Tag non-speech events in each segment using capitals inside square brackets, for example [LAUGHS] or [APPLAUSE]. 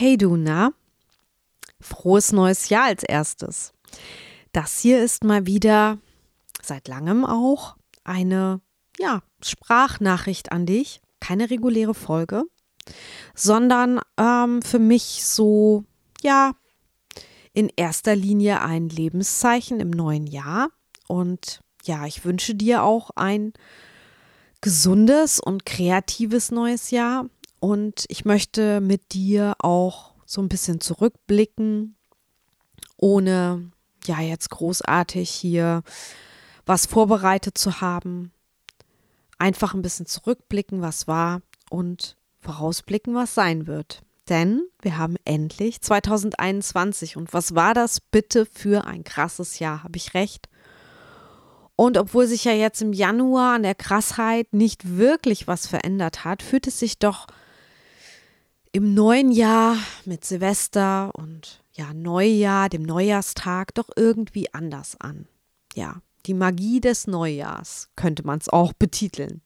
Hey du, na? Frohes neues Jahr als erstes. Das hier ist mal wieder, seit langem auch, eine, ja, Sprachnachricht an dich. Keine reguläre Folge, sondern ähm, für mich so, ja, in erster Linie ein Lebenszeichen im neuen Jahr. Und ja, ich wünsche dir auch ein gesundes und kreatives neues Jahr. Und ich möchte mit dir auch so ein bisschen zurückblicken, ohne ja jetzt großartig hier was vorbereitet zu haben. Einfach ein bisschen zurückblicken, was war und vorausblicken, was sein wird. Denn wir haben endlich 2021 und was war das bitte für ein krasses Jahr? Habe ich recht? Und obwohl sich ja jetzt im Januar an der Krassheit nicht wirklich was verändert hat, fühlt es sich doch im neuen Jahr mit Silvester und ja, Neujahr, dem Neujahrstag, doch irgendwie anders an. Ja, die Magie des Neujahrs könnte man es auch betiteln.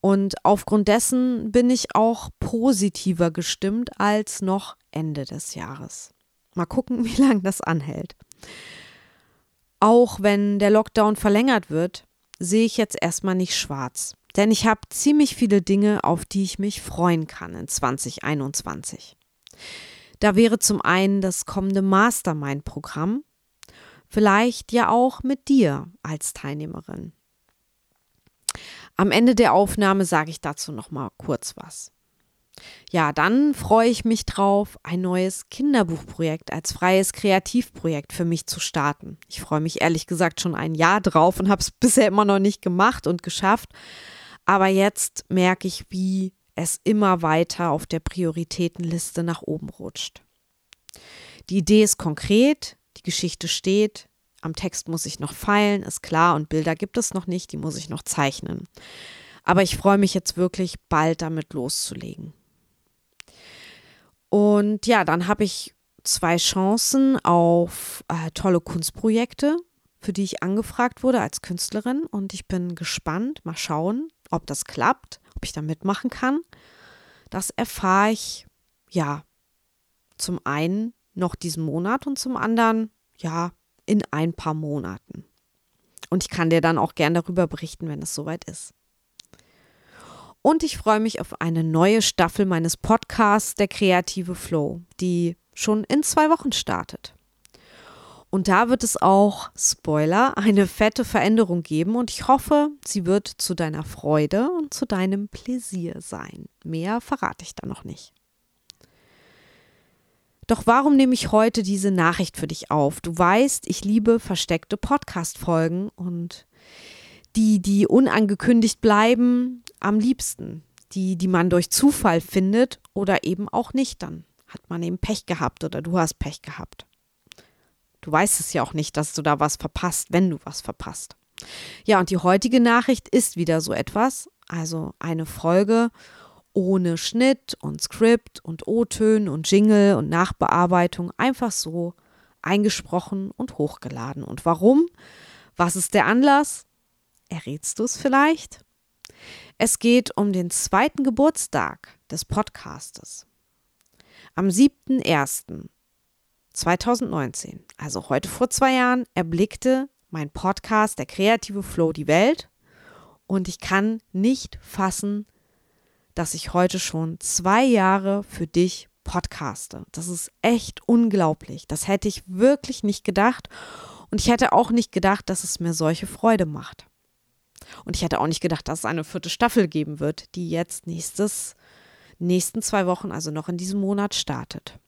Und aufgrund dessen bin ich auch positiver gestimmt als noch Ende des Jahres. Mal gucken, [LAUGHS] wie lange das anhält. Auch wenn der Lockdown verlängert wird, sehe ich jetzt erstmal nicht schwarz. Denn ich habe ziemlich viele Dinge, auf die ich mich freuen kann in 2021. Da wäre zum einen das kommende Mastermind-Programm, vielleicht ja auch mit dir als Teilnehmerin. Am Ende der Aufnahme sage ich dazu noch mal kurz was. Ja, dann freue ich mich drauf, ein neues Kinderbuchprojekt als freies Kreativprojekt für mich zu starten. Ich freue mich ehrlich gesagt schon ein Jahr drauf und habe es [LAUGHS] bisher immer noch nicht gemacht und geschafft. Aber jetzt merke ich, wie es immer weiter auf der Prioritätenliste nach oben rutscht. Die Idee ist konkret, die Geschichte steht, am Text muss ich noch feilen, ist klar, und Bilder gibt es noch nicht, die muss ich noch zeichnen. Aber ich freue mich jetzt wirklich bald damit loszulegen. Und ja, dann habe ich zwei Chancen auf äh, tolle Kunstprojekte, für die ich angefragt wurde als Künstlerin. Und ich bin gespannt, mal schauen, ob das klappt, ob ich da mitmachen kann, das erfahre ich ja zum einen noch diesen Monat und zum anderen ja in ein paar Monaten. Und ich kann dir dann auch gern darüber berichten, wenn es soweit ist. Und ich freue mich auf eine neue Staffel meines Podcasts Der kreative Flow, die schon in zwei Wochen startet. Und da wird es auch, Spoiler, eine fette Veränderung geben und ich hoffe, sie wird zu deiner Freude und zu deinem Pläsier sein. Mehr verrate ich da noch nicht. Doch warum nehme ich heute diese Nachricht für dich auf? Du weißt, ich liebe versteckte Podcast-Folgen und die, die unangekündigt bleiben, am liebsten. Die, die man durch Zufall findet oder eben auch nicht. Dann hat man eben Pech gehabt oder du hast Pech gehabt. Du weißt es ja auch nicht, dass du da was verpasst, wenn du was verpasst. Ja, und die heutige Nachricht ist wieder so etwas, also eine Folge ohne Schnitt und Skript und O-Tönen und Jingle und Nachbearbeitung, einfach so eingesprochen und hochgeladen. Und warum? Was ist der Anlass? Errätst du es vielleicht? Es geht um den zweiten Geburtstag des Podcastes. Am 7.1. 2019, also heute vor zwei Jahren, erblickte mein Podcast, der kreative Flow, die Welt. Und ich kann nicht fassen, dass ich heute schon zwei Jahre für dich podcaste. Das ist echt unglaublich. Das hätte ich wirklich nicht gedacht. Und ich hätte auch nicht gedacht, dass es mir solche Freude macht. Und ich hätte auch nicht gedacht, dass es eine vierte Staffel geben wird, die jetzt nächstes, nächsten zwei Wochen, also noch in diesem Monat startet.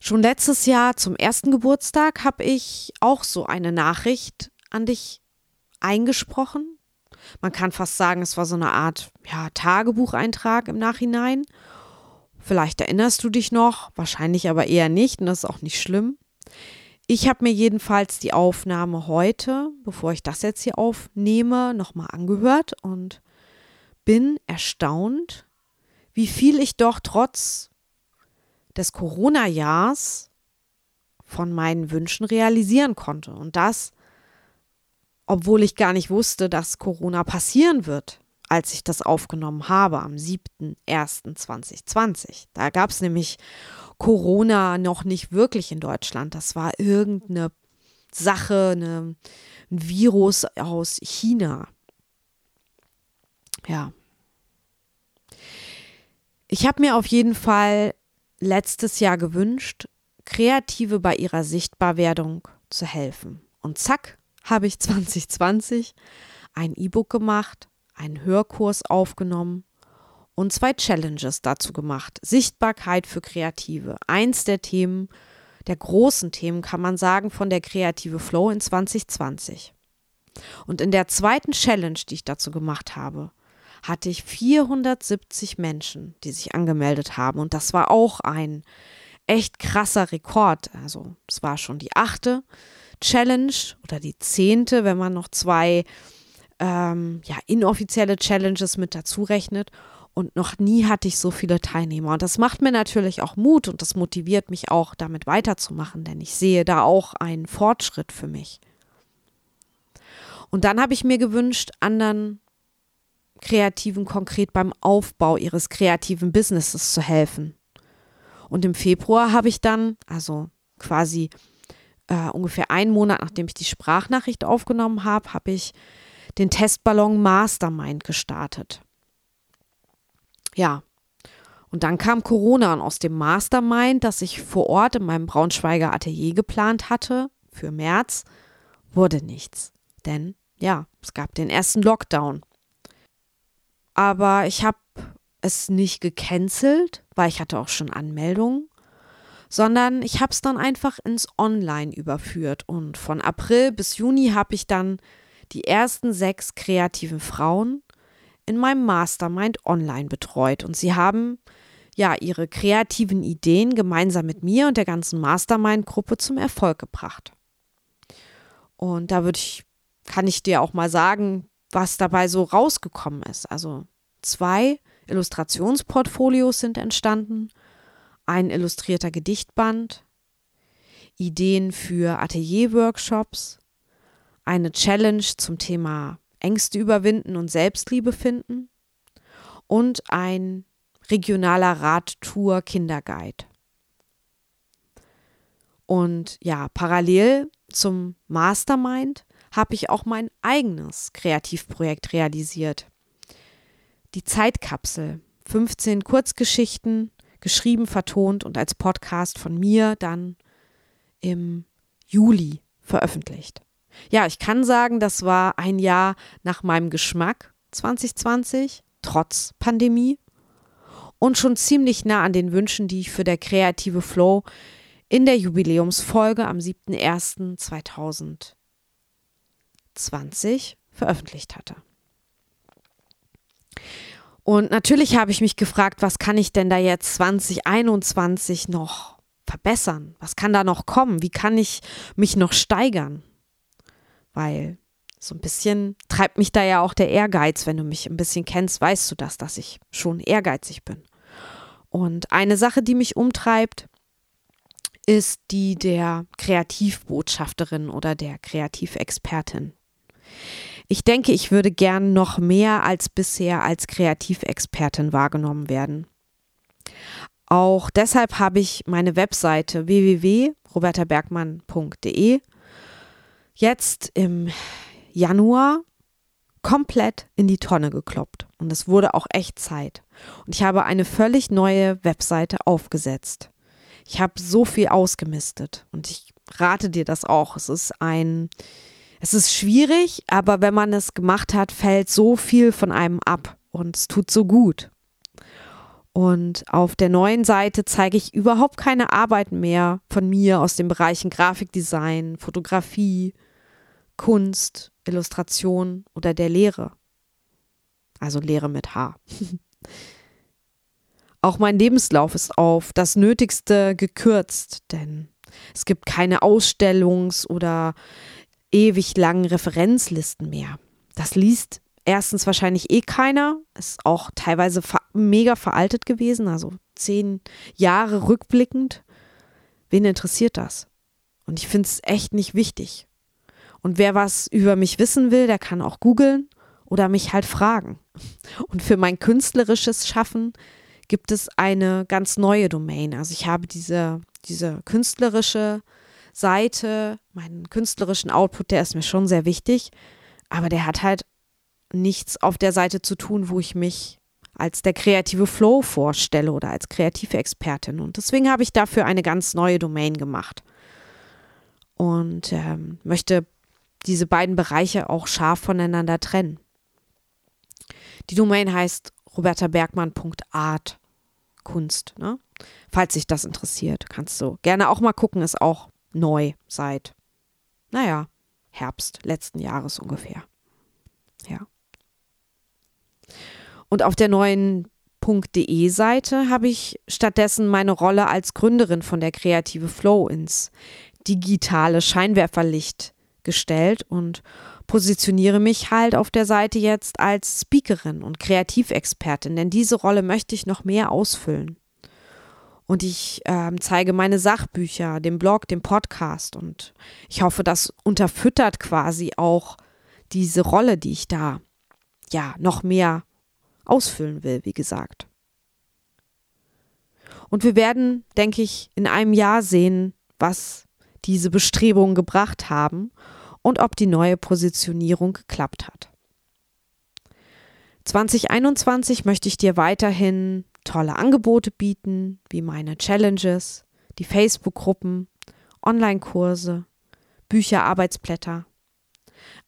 Schon letztes Jahr zum ersten Geburtstag habe ich auch so eine Nachricht an dich eingesprochen. Man kann fast sagen, es war so eine Art ja, Tagebucheintrag im Nachhinein. Vielleicht erinnerst du dich noch, wahrscheinlich aber eher nicht und das ist auch nicht schlimm. Ich habe mir jedenfalls die Aufnahme heute, bevor ich das jetzt hier aufnehme, nochmal angehört und bin erstaunt, wie viel ich doch trotz des Corona-Jahrs von meinen Wünschen realisieren konnte. Und das, obwohl ich gar nicht wusste, dass Corona passieren wird. als ich das aufgenommen habe, am 7.01.2020. Da gab es nämlich Corona noch nicht wirklich in Deutschland. Das war irgendeine Sache, eine, ein Virus aus China. Ja. Ich habe mir auf jeden Fall letztes Jahr gewünscht, Kreative bei ihrer Sichtbarwerdung zu helfen. Und zack, habe ich [LAUGHS] 2020 ein E-Book gemacht, einen Hörkurs aufgenommen und zwei Challenges dazu gemacht. Sichtbarkeit für Kreative. Eins der Themen, der großen Themen, kann man sagen, von der Kreative Flow in 2020. Und in der zweiten Challenge, die ich dazu gemacht habe, hatte ich 470 Menschen, die sich angemeldet haben. Und das war auch ein echt krasser Rekord. Also es war schon die achte Challenge oder die zehnte, wenn man noch zwei ähm, ja, inoffizielle Challenges mit dazu rechnet. Und noch nie hatte ich so viele Teilnehmer. Und das macht mir natürlich auch Mut und das motiviert mich auch, damit weiterzumachen, denn ich sehe da auch einen Fortschritt für mich. Und dann habe ich mir gewünscht, anderen Kreativen konkret beim Aufbau ihres kreativen Businesses zu helfen. Und im Februar habe ich dann, also quasi äh, ungefähr einen Monat nachdem ich die Sprachnachricht aufgenommen habe, habe ich den Testballon Mastermind gestartet. Ja. Und dann kam Corona und aus dem Mastermind, das ich vor Ort in meinem Braunschweiger Atelier geplant hatte, für März, wurde nichts. Denn ja, es gab den ersten Lockdown. Aber ich habe es nicht gecancelt, weil ich hatte auch schon Anmeldungen, sondern ich habe es dann einfach ins Online überführt. Und von April bis Juni habe ich dann die ersten sechs kreativen Frauen in meinem Mastermind online betreut. Und sie haben ja ihre kreativen Ideen gemeinsam mit mir und der ganzen Mastermind-Gruppe zum Erfolg gebracht. Und da würde ich, kann ich dir auch mal sagen, was dabei so rausgekommen ist. Also zwei Illustrationsportfolios sind entstanden, ein illustrierter Gedichtband, Ideen für Atelierworkshops, eine Challenge zum Thema Ängste überwinden und Selbstliebe finden und ein regionaler Radtour Kinderguide. Und ja, parallel zum Mastermind habe ich auch mein eigenes Kreativprojekt realisiert. Die Zeitkapsel. 15 Kurzgeschichten, geschrieben, vertont und als Podcast von mir dann im Juli veröffentlicht. Ja, ich kann sagen, das war ein Jahr nach meinem Geschmack 2020, trotz Pandemie. Und schon ziemlich nah an den Wünschen, die ich für der kreative Flow in der Jubiläumsfolge am 7.01.2020 veröffentlicht hatte. Und natürlich habe ich mich gefragt, was kann ich denn da jetzt 2021 noch verbessern? Was kann da noch kommen? Wie kann ich mich noch steigern? weil so ein bisschen treibt mich da ja auch der Ehrgeiz. Wenn du mich ein bisschen kennst, weißt du das, dass ich schon ehrgeizig bin. Und eine Sache, die mich umtreibt, ist die der Kreativbotschafterin oder der Kreativexpertin. Ich denke, ich würde gern noch mehr als bisher als Kreativexpertin wahrgenommen werden. Auch deshalb habe ich meine Webseite www.robertabergmann.de jetzt im Januar komplett in die Tonne gekloppt. Und es wurde auch echt Zeit. Und ich habe eine völlig neue Webseite aufgesetzt. Ich habe so viel ausgemistet und ich rate dir das auch. Es ist ein, es ist schwierig, aber wenn man es gemacht hat, fällt so viel von einem ab und es tut so gut. Und auf der neuen Seite zeige ich überhaupt keine Arbeiten mehr von mir aus den Bereichen Grafikdesign, Fotografie, Kunst, Illustration oder der Lehre. Also Lehre mit H. [LAUGHS] Auch mein Lebenslauf ist auf das Nötigste gekürzt, denn es gibt keine Ausstellungs- oder ewig langen Referenzlisten mehr. Das liest erstens wahrscheinlich eh keiner, ist auch teilweise mega veraltet gewesen, also zehn Jahre rückblickend. Wen interessiert das? Und ich finde es echt nicht wichtig. Und wer was über mich wissen will, der kann auch googeln oder mich halt fragen. Und für mein künstlerisches Schaffen gibt es eine ganz neue Domain. Also ich habe diese, diese künstlerische Seite, meinen künstlerischen Output, der ist mir schon sehr wichtig, aber der hat halt nichts auf der Seite zu tun, wo ich mich als der kreative Flow vorstelle oder als kreative Expertin. Und deswegen habe ich dafür eine ganz neue Domain gemacht und ähm, möchte diese beiden Bereiche auch scharf voneinander trennen. Die Domain heißt robertabergmann.art Kunst. Ne? Falls sich das interessiert, kannst du gerne auch mal gucken, ist auch neu seit, naja, Herbst letzten Jahres ungefähr. Ja. Und auf der neuen .de Seite habe ich stattdessen meine Rolle als Gründerin von der Kreative Flow ins digitale Scheinwerferlicht gestellt und positioniere mich halt auf der Seite jetzt als Speakerin und Kreativexpertin, denn diese Rolle möchte ich noch mehr ausfüllen. Und ich äh, zeige meine Sachbücher, den Blog, den Podcast und ich hoffe, das unterfüttert quasi auch diese Rolle, die ich da ja noch mehr ausfüllen will, wie gesagt. Und wir werden, denke ich, in einem Jahr sehen, was diese Bestrebungen gebracht haben und ob die neue Positionierung geklappt hat. 2021 möchte ich dir weiterhin tolle Angebote bieten, wie meine Challenges, die Facebook-Gruppen, Online-Kurse, Bücher, Arbeitsblätter.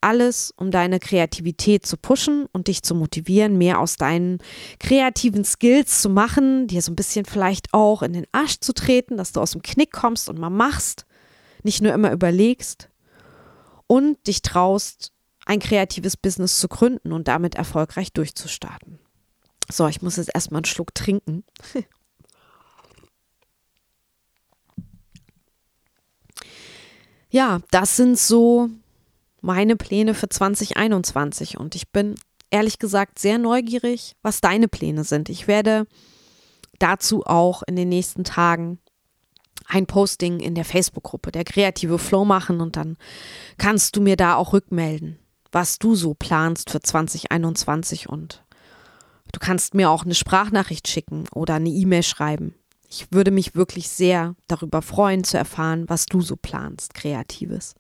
Alles, um deine Kreativität zu pushen und dich zu motivieren, mehr aus deinen kreativen Skills zu machen, dir so ein bisschen vielleicht auch in den Arsch zu treten, dass du aus dem Knick kommst und mal machst, nicht nur immer überlegst und dich traust, ein kreatives Business zu gründen und damit erfolgreich durchzustarten. So, ich muss jetzt erstmal einen Schluck trinken. ja, das sind so meine Pläne für 2021 und ich bin ehrlich gesagt sehr neugierig, was deine Pläne sind. Ich werde dazu auch in den nächsten Tagen ein Posting in der Facebook-Gruppe, der kreative Flow machen und dann kannst du mir da auch rückmelden, was du so planst für 2021 und du kannst mir auch eine Sprachnachricht schicken oder eine E-Mail schreiben. Ich würde mich wirklich sehr darüber freuen zu erfahren, was du so planst, kreatives.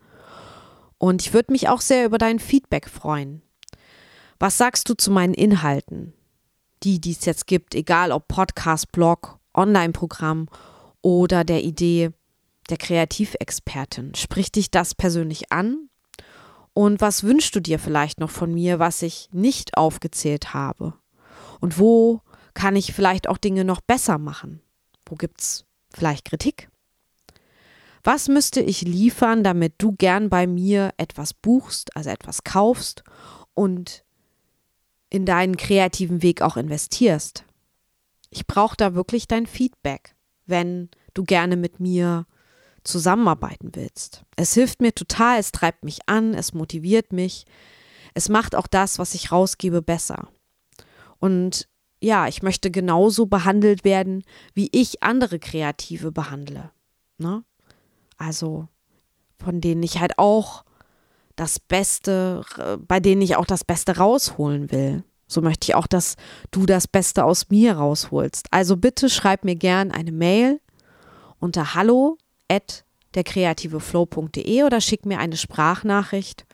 Und ich würde mich auch sehr über dein Feedback freuen. Was sagst du zu meinen Inhalten? Die, die es jetzt gibt, egal ob Podcast, Blog, Online-Programm oder der Idee der Kreativexpertin. Spricht dich das persönlich an? Und was wünschst du dir vielleicht noch von mir, was ich nicht aufgezählt habe? Und wo kann ich vielleicht auch Dinge noch besser machen? Wo gibt es vielleicht Kritik? Was müsste ich liefern, damit du gern bei mir etwas buchst, also etwas kaufst und in deinen kreativen Weg auch investierst? Ich brauche da wirklich dein Feedback wenn du gerne mit mir zusammenarbeiten willst. Es hilft mir total, es treibt mich an, es motiviert mich. Es macht auch das, was ich rausgebe, besser. Und ja, ich möchte genauso behandelt werden, wie ich andere Kreative behandle. Ne? Also von denen ich halt auch das Beste, bei denen ich auch das Beste rausholen will. So möchte ich auch, dass du das Beste aus mir rausholst. Also bitte schreib mir gern eine Mail unter hallo at derkreativeflow.de oder schick mir eine Sprachnachricht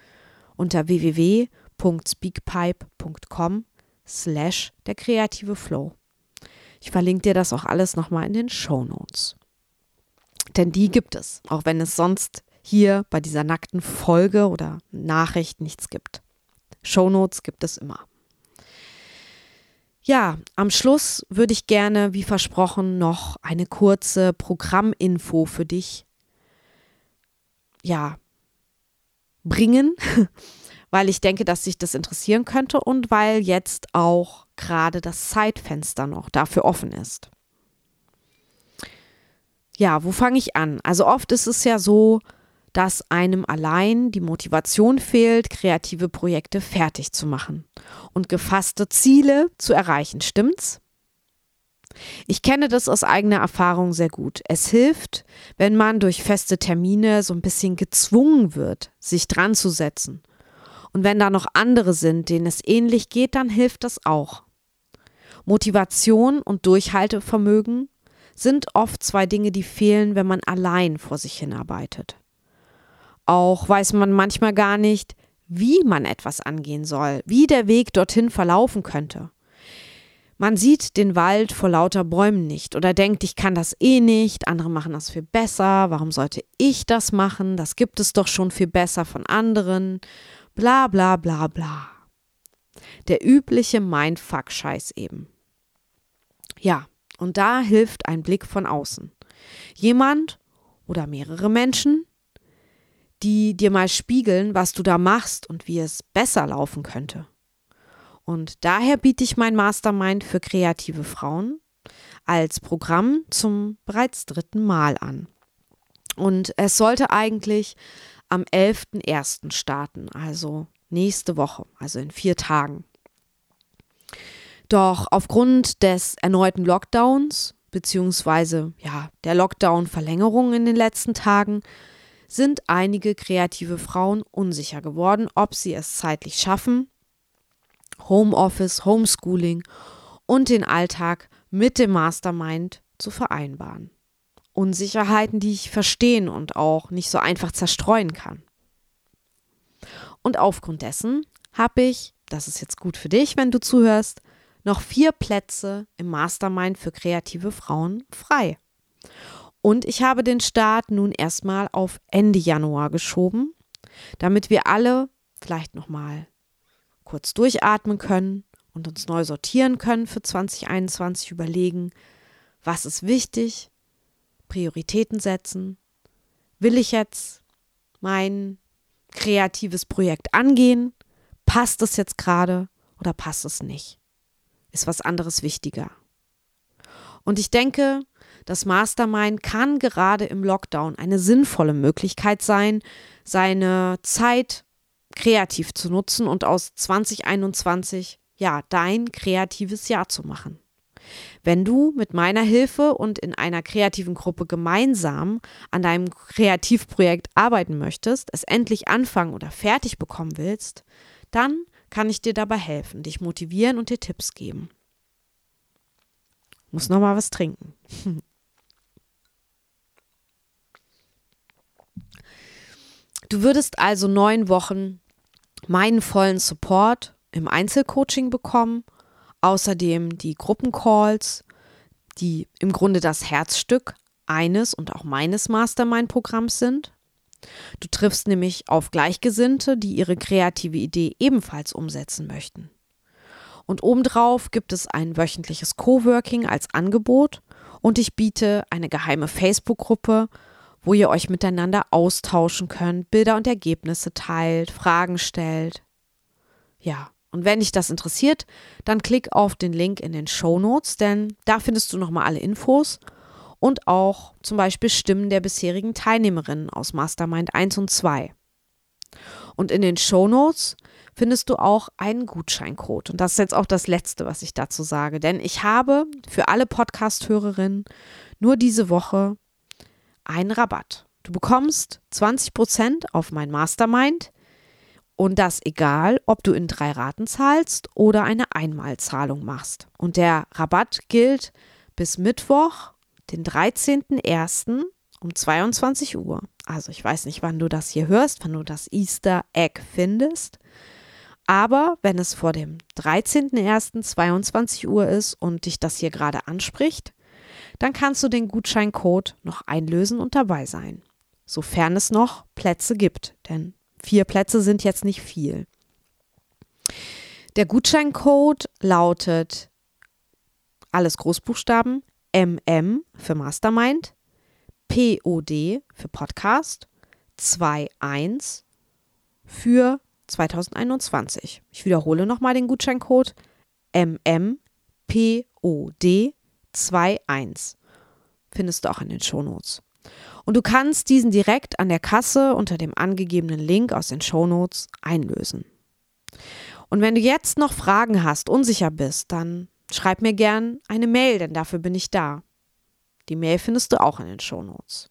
unter www.speakpipe.com slash der kreative Flow. Ich verlinke dir das auch alles nochmal in den Show Notes. Denn die gibt es, auch wenn es sonst hier bei dieser nackten Folge oder Nachricht nichts gibt. Show Notes gibt es immer. Ja, am Schluss würde ich gerne, wie versprochen, noch eine kurze Programminfo für dich ja, bringen, [LAUGHS] weil ich denke, dass sich das interessieren könnte und weil jetzt auch gerade das Zeitfenster noch dafür offen ist. Ja, wo fange ich an? Also oft ist es ja so, dass einem allein die Motivation fehlt, kreative Projekte fertig zu machen und gefasste Ziele zu erreichen. Stimmt's? Ich kenne das aus eigener Erfahrung sehr gut. Es hilft, wenn man durch feste Termine so ein bisschen gezwungen wird, sich dran zu setzen Und wenn da noch andere sind, denen es ähnlich geht, dann hilft das auch. Motivation und Durchhaltevermögen sind oft zwei Dinge, die fehlen, wenn man allein vor sich hinarbeitet. Auch weiß man manchmal gar nicht, wie man etwas angehen soll, wie der Weg dorthin verlaufen könnte. Man sieht den Wald vor lauter Bäumen nicht oder denkt, ich kann das eh nicht, andere machen das viel besser, warum sollte ich das machen, das gibt es doch schon viel besser von anderen, bla bla bla bla. Der übliche Mindfuck-Scheiß eben. Ja, und da hilft ein Blick von außen. Jemand oder mehrere Menschen, die dir mal spiegeln, was du da machst und wie es besser laufen könnte. Und daher biete ich mein Mastermind für kreative Frauen als Programm zum bereits dritten Mal an. Und es sollte eigentlich am 11.01. starten, also nächste Woche, also in vier Tagen. Doch aufgrund des erneuten Lockdowns, beziehungsweise ja, der Lockdown-Verlängerung in den letzten Tagen, sind einige kreative Frauen unsicher geworden, ob sie es zeitlich schaffen, Homeoffice, Homeschooling und den Alltag mit dem Mastermind zu vereinbaren. Unsicherheiten, die ich verstehen und auch nicht so einfach zerstreuen kann. Und aufgrund dessen habe ich, das ist jetzt gut für dich, wenn du zuhörst, noch vier Plätze im Mastermind für kreative Frauen frei. Und ich habe den Start nun erstmal auf Ende Januar geschoben, damit wir alle vielleicht nochmal kurz durchatmen können und uns neu sortieren können für 2021, überlegen, was ist wichtig, Prioritäten setzen. Will ich jetzt mein kreatives Projekt angehen? Passt es jetzt gerade oder passt es nicht? Ist was anderes wichtiger? Und ich denke, das Mastermind kann gerade im Lockdown eine sinnvolle Möglichkeit sein, seine Zeit kreativ zu nutzen und aus 2021 ja dein kreatives Jahr zu machen. Wenn du mit meiner Hilfe und in einer kreativen Gruppe gemeinsam an deinem Kreativprojekt arbeiten möchtest, es endlich anfangen oder fertig bekommen willst, dann kann ich dir dabei helfen, dich motivieren und dir Tipps geben. Muss noch mal was trinken. [LAUGHS] Du würdest also neun Wochen meinen vollen Support im Einzelcoaching bekommen, außerdem die Gruppencalls, die im Grunde das Herzstück eines und auch meines Mastermind-Programms sind. Du triffst nämlich auf Gleichgesinnte, die ihre kreative Idee ebenfalls umsetzen möchten. Und obendrauf gibt es ein wöchentliches Coworking als Angebot und ich biete eine geheime Facebook-Gruppe wo ihr euch miteinander austauschen könnt, Bilder und Ergebnisse teilt, Fragen stellt. Ja, und wenn dich das interessiert, dann klick auf den Link in den Show Notes, denn da findest du nochmal alle Infos und auch zum Beispiel Stimmen der bisherigen Teilnehmerinnen aus Mastermind 1 und 2. Und in den Show Notes findest du auch einen Gutscheincode. Und das ist jetzt auch das Letzte, was ich dazu sage. Denn ich habe für alle Podcast-Hörerinnen nur diese Woche einen Rabatt. Du bekommst 20% auf mein Mastermind und das egal, ob du in drei Raten zahlst oder eine Einmalzahlung machst. Und der Rabatt gilt bis Mittwoch, den 13.01. um 22 Uhr. Also ich weiß nicht, wann du das hier hörst, wann du das Easter Egg findest. Aber wenn es vor dem 13.01.22 Uhr ist und dich das hier gerade anspricht, dann kannst du den Gutscheincode noch einlösen und dabei sein. Sofern es noch Plätze gibt, denn vier Plätze sind jetzt nicht viel. Der Gutscheincode lautet alles Großbuchstaben MM für Mastermind, POD für Podcast, 21 für 2021. Ich wiederhole nochmal den Gutscheincode MMPOD 21. Findest du auch in den Shownotes. Und du kannst diesen direkt an der Kasse unter dem angegebenen Link aus den Shownotes einlösen. Und wenn du jetzt noch Fragen hast, unsicher bist, dann schreib mir gern eine Mail, denn dafür bin ich da. Die Mail findest du auch in den Shownotes.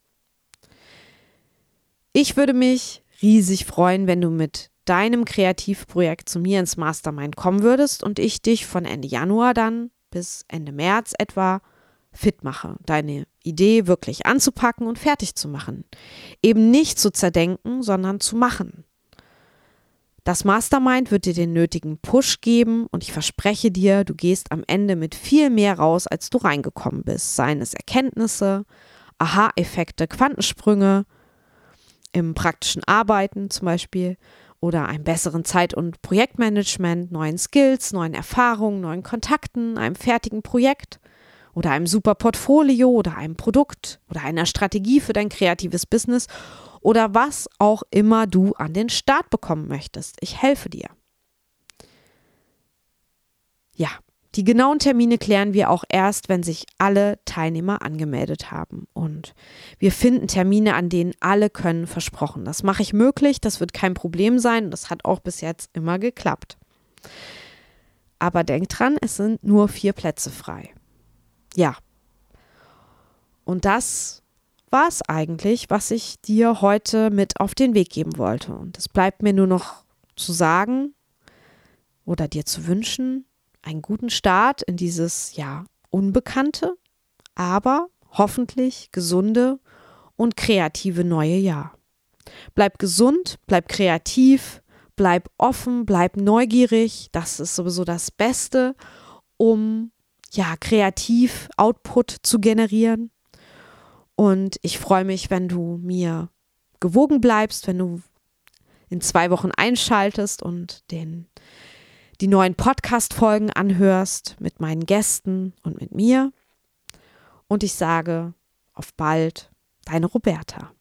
Ich würde mich riesig freuen, wenn du mit deinem Kreativprojekt zu mir ins Mastermind kommen würdest und ich dich von Ende Januar dann bis Ende März etwa fit mache, deine Idee wirklich anzupacken und fertig zu machen. Eben nicht zu zerdenken, sondern zu machen. Das Mastermind wird dir den nötigen Push geben und ich verspreche dir, du gehst am Ende mit viel mehr raus, als du reingekommen bist. Seien es Erkenntnisse, Aha-Effekte, Quantensprünge im praktischen Arbeiten zum Beispiel oder einem besseren Zeit- und Projektmanagement, neuen Skills, neuen Erfahrungen, neuen Kontakten, einem fertigen Projekt oder einem super Portfolio oder einem Produkt oder einer Strategie für dein kreatives Business oder was auch immer du an den Start bekommen möchtest. Ich helfe dir. Ja, die genauen Termine klären wir auch erst, wenn sich alle Teilnehmer angemeldet haben. Und wir finden Termine, an denen alle können, versprochen. Das mache ich möglich, das wird kein Problem sein. Das hat auch bis jetzt immer geklappt. Aber denk dran, es sind nur vier Plätze frei. Ja. Und das war es eigentlich, was ich dir heute mit auf den Weg geben wollte. Und es bleibt mir nur noch zu sagen oder dir zu wünschen, einen guten Start in dieses ja unbekannte, aber hoffentlich gesunde und kreative neue Jahr. Bleib gesund, bleib kreativ, bleib offen, bleib neugierig. Das ist sowieso das Beste, um ja kreativ Output zu generieren und ich freue mich, wenn du mir gewogen bleibst, wenn du in zwei Wochen einschaltest und den, die neuen Podcast-Folgen anhörst mit meinen Gästen und mit mir. Und ich sage auf bald, deine Roberta.